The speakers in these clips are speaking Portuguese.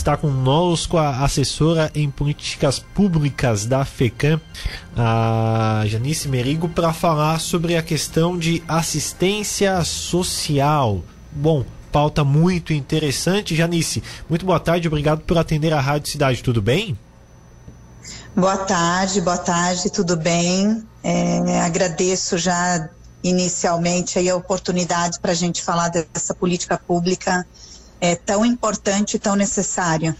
está conosco a assessora em políticas públicas da FECAM, a Janice Merigo, para falar sobre a questão de assistência social. Bom, pauta muito interessante. Janice, muito boa tarde, obrigado por atender a Rádio Cidade, tudo bem? Boa tarde, boa tarde, tudo bem? É, agradeço já inicialmente aí a oportunidade para a gente falar dessa política pública é, tão importante e tão necessária.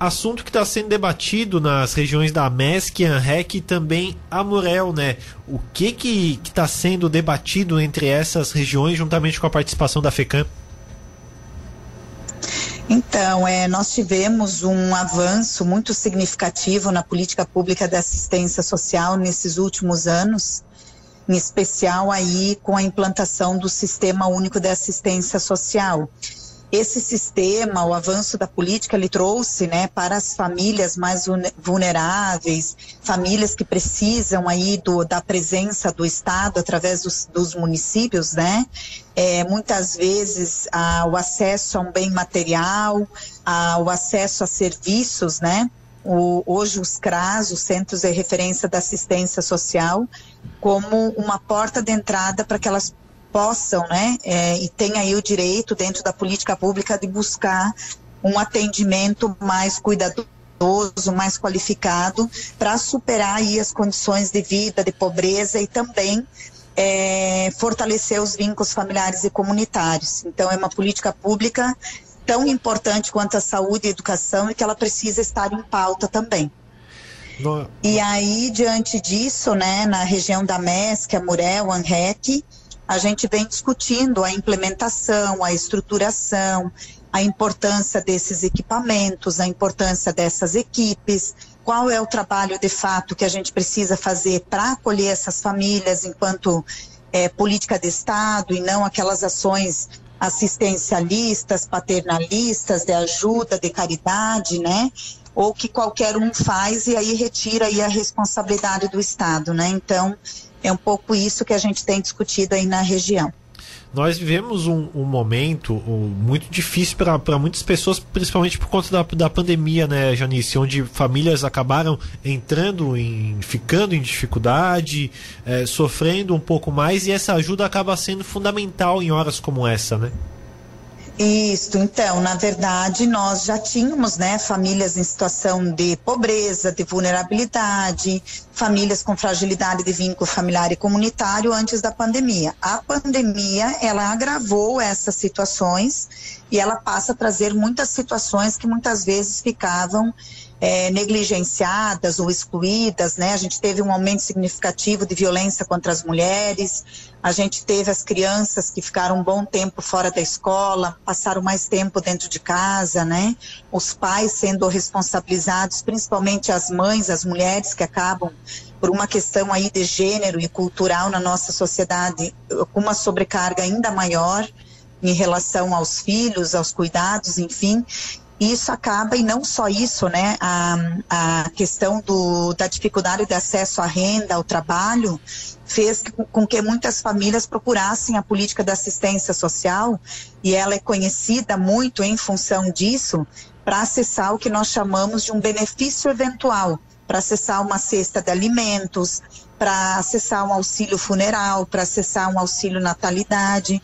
Assunto que está sendo debatido nas regiões da MESC, ANREC e também Amurel, né? O que que está sendo debatido entre essas regiões juntamente com a participação da FECAM? Então, é, nós tivemos um avanço muito significativo na política pública de assistência social nesses últimos anos, em especial aí com a implantação do Sistema Único de Assistência Social esse sistema, o avanço da política, ele trouxe, né, para as famílias mais vulneráveis, famílias que precisam aí do, da presença do Estado através dos, dos municípios, né, é, muitas vezes o acesso a um bem material, a, o acesso a serviços, né, o, hoje os CRAS, os Centros de Referência da Assistência Social, como uma porta de entrada para que elas possam, né, é, e tenham aí o direito dentro da política pública de buscar um atendimento mais cuidadoso mais qualificado para superar aí as condições de vida, de pobreza e também é, fortalecer os vínculos familiares e comunitários. Então é uma política pública tão importante quanto a saúde e a educação e que ela precisa estar em pauta também. E aí, diante disso, né, na região da MESC, a Murel, ANREC, a gente vem discutindo a implementação, a estruturação, a importância desses equipamentos, a importância dessas equipes, qual é o trabalho de fato que a gente precisa fazer para acolher essas famílias enquanto é, política de Estado e não aquelas ações assistencialistas, paternalistas, de ajuda, de caridade, né? Ou que qualquer um faz e aí retira aí a responsabilidade do Estado, né? Então, é um pouco isso que a gente tem discutido aí na região. Nós vivemos um, um momento um, muito difícil para muitas pessoas, principalmente por conta da, da pandemia, né, Janice? Onde famílias acabaram entrando em. ficando em dificuldade, é, sofrendo um pouco mais, e essa ajuda acaba sendo fundamental em horas como essa, né? Isso, então, na verdade, nós já tínhamos, né, famílias em situação de pobreza, de vulnerabilidade, famílias com fragilidade de vínculo familiar e comunitário antes da pandemia. A pandemia, ela agravou essas situações e ela passa a trazer muitas situações que muitas vezes ficavam é, negligenciadas ou excluídas, né? A gente teve um aumento significativo de violência contra as mulheres, a gente teve as crianças que ficaram um bom tempo fora da escola, passaram mais tempo dentro de casa, né? Os pais sendo responsabilizados, principalmente as mães, as mulheres que acabam por uma questão aí de gênero e cultural na nossa sociedade, com uma sobrecarga ainda maior em relação aos filhos, aos cuidados, enfim, isso acaba, e não só isso, né, a, a questão do, da dificuldade de acesso à renda, ao trabalho, fez com que muitas famílias procurassem a política da assistência social, e ela é conhecida muito em função disso, para acessar o que nós chamamos de um benefício eventual, para acessar uma cesta de alimentos, para acessar um auxílio funeral, para acessar um auxílio natalidade.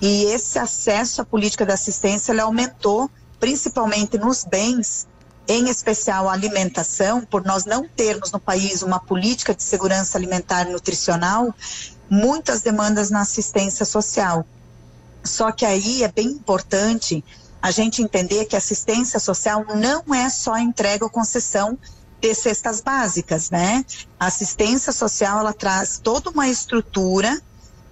E esse acesso à política da assistência aumentou principalmente nos bens, em especial a alimentação, por nós não termos no país uma política de segurança alimentar e nutricional, muitas demandas na assistência social. Só que aí é bem importante a gente entender que assistência social não é só entrega ou concessão de cestas básicas, né? A assistência social ela traz toda uma estrutura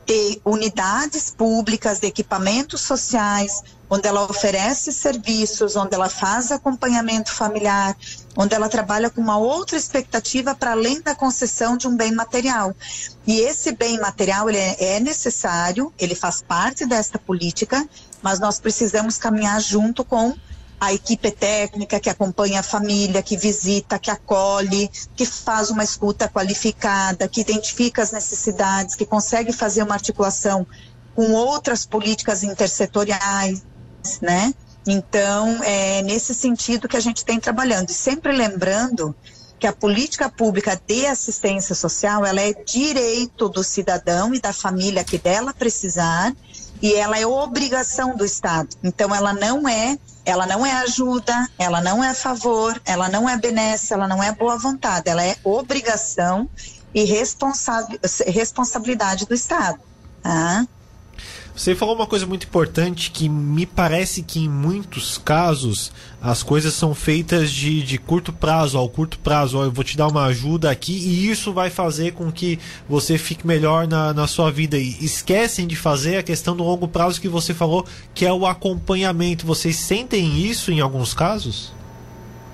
de unidades públicas, de equipamentos sociais, onde ela oferece serviços, onde ela faz acompanhamento familiar, onde ela trabalha com uma outra expectativa para além da concessão de um bem material. E esse bem material ele é, é necessário, ele faz parte desta política, mas nós precisamos caminhar junto com a equipe técnica que acompanha a família, que visita, que acolhe, que faz uma escuta qualificada, que identifica as necessidades, que consegue fazer uma articulação com outras políticas intersetoriais, né? Então, é nesse sentido que a gente tem trabalhando. E sempre lembrando que a política pública de assistência social, ela é direito do cidadão e da família que dela precisar, e ela é obrigação do Estado. Então, ela não é ela não é ajuda, ela não é favor, ela não é benesse, ela não é boa vontade, ela é obrigação e responsa responsabilidade do Estado. Tá? Você falou uma coisa muito importante que me parece que em muitos casos as coisas são feitas de, de curto prazo, ao curto prazo. Ó, eu vou te dar uma ajuda aqui e isso vai fazer com que você fique melhor na, na sua vida. E esquecem de fazer a questão do longo prazo que você falou, que é o acompanhamento. Vocês sentem isso em alguns casos?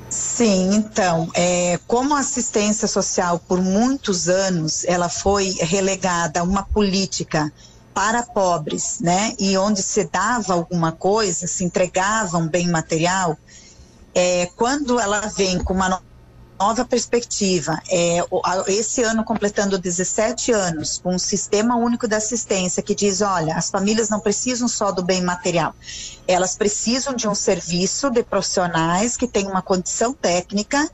Sim, então, é, como a assistência social por muitos anos ela foi relegada a uma política para pobres, né? E onde se dava alguma coisa, se entregava um bem material, é, quando ela vem com uma nova perspectiva, é, esse ano completando 17 anos, com um sistema único de assistência que diz, olha, as famílias não precisam só do bem material, elas precisam de um serviço de profissionais que tenham uma condição técnica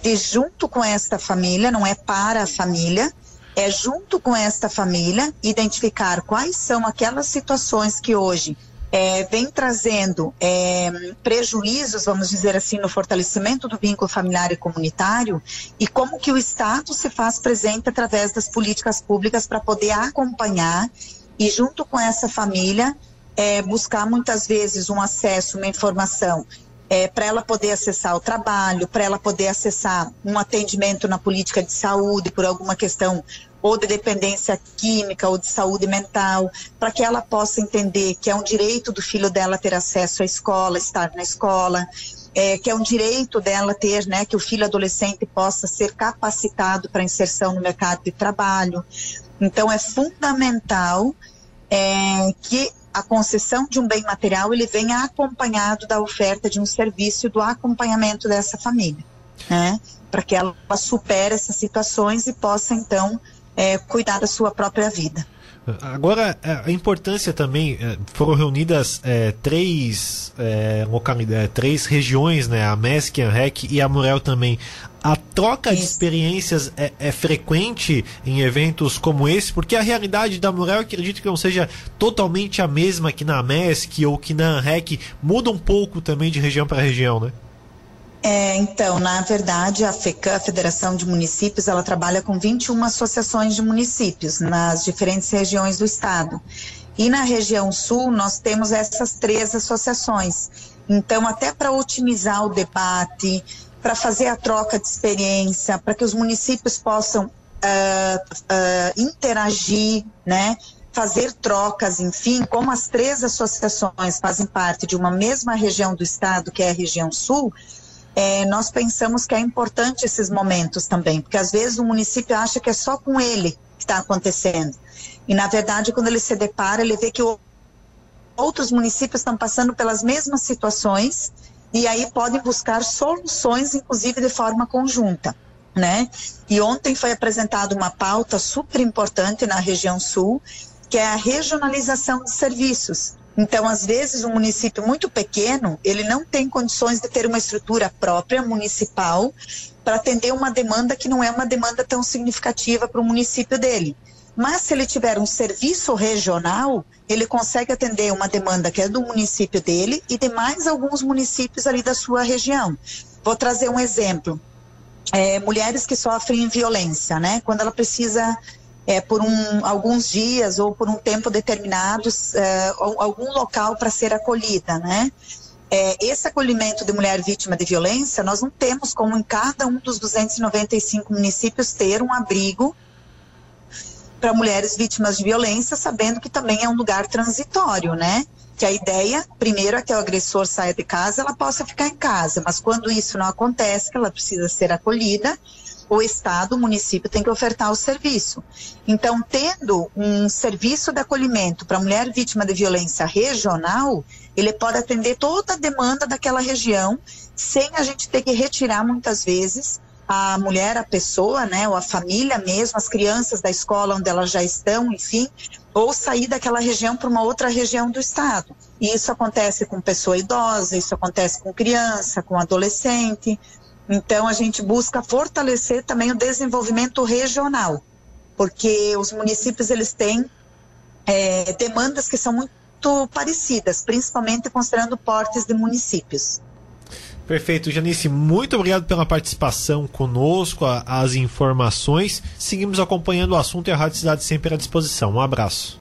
de junto com esta família, não é para a família, é junto com esta família identificar quais são aquelas situações que hoje é, vem trazendo é, prejuízos, vamos dizer assim, no fortalecimento do vínculo familiar e comunitário e como que o Estado se faz presente através das políticas públicas para poder acompanhar e junto com essa família é, buscar muitas vezes um acesso, uma informação é, para ela poder acessar o trabalho, para ela poder acessar um atendimento na política de saúde por alguma questão ou de dependência química ou de saúde mental, para que ela possa entender que é um direito do filho dela ter acesso à escola, estar na escola, é, que é um direito dela ter, né, que o filho adolescente possa ser capacitado para inserção no mercado de trabalho. Então é fundamental é, que a concessão de um bem material ele venha acompanhado da oferta de um serviço do acompanhamento dessa família, né? Para que ela supere essas situações e possa então é, cuidar da sua própria vida. Agora, é, a importância também, é, foram reunidas é, três é, localidades, é, três regiões, né? A MESC, a REC e a Murel também. A troca Isso. de experiências é, é, frequente em eventos como esse, porque a realidade da Murel, acredito que não seja totalmente a mesma que na MESC ou que na REC, muda um pouco também de região para região, né? É, então, na verdade, a FECAM, a Federação de Municípios, ela trabalha com 21 associações de municípios nas diferentes regiões do estado. E na região sul, nós temos essas três associações. Então, até para otimizar o debate, para fazer a troca de experiência, para que os municípios possam uh, uh, interagir, né? fazer trocas, enfim, como as três associações fazem parte de uma mesma região do estado, que é a região sul, é, nós pensamos que é importante esses momentos também, porque às vezes o município acha que é só com ele que está acontecendo. E na verdade, quando ele se depara, ele vê que outros municípios estão passando pelas mesmas situações e aí podem buscar soluções, inclusive de forma conjunta. Né? E ontem foi apresentada uma pauta super importante na região sul, que é a regionalização de serviços. Então, às vezes, um município muito pequeno, ele não tem condições de ter uma estrutura própria municipal para atender uma demanda que não é uma demanda tão significativa para o município dele. Mas se ele tiver um serviço regional, ele consegue atender uma demanda que é do município dele e de mais alguns municípios ali da sua região. Vou trazer um exemplo. É, mulheres que sofrem violência, né? Quando ela precisa é, por um, alguns dias ou por um tempo determinado é, algum local para ser acolhida, né? É, esse acolhimento de mulher vítima de violência, nós não temos como em cada um dos 295 municípios ter um abrigo para mulheres vítimas de violência, sabendo que também é um lugar transitório, né? Que a ideia, primeiro, é que o agressor saia de casa, ela possa ficar em casa, mas quando isso não acontece, ela precisa ser acolhida o Estado, o município tem que ofertar o serviço. Então, tendo um serviço de acolhimento para mulher vítima de violência regional, ele pode atender toda a demanda daquela região, sem a gente ter que retirar muitas vezes a mulher, a pessoa, né, ou a família mesmo, as crianças da escola onde elas já estão, enfim, ou sair daquela região para uma outra região do estado. E isso acontece com pessoa idosa, isso acontece com criança, com adolescente. Então a gente busca fortalecer também o desenvolvimento regional, porque os municípios eles têm é, demandas que são muito parecidas, principalmente considerando portes de municípios. Perfeito, Janice, muito obrigado pela participação conosco, as informações. Seguimos acompanhando o assunto e a Rádio Cidade sempre à disposição. Um abraço.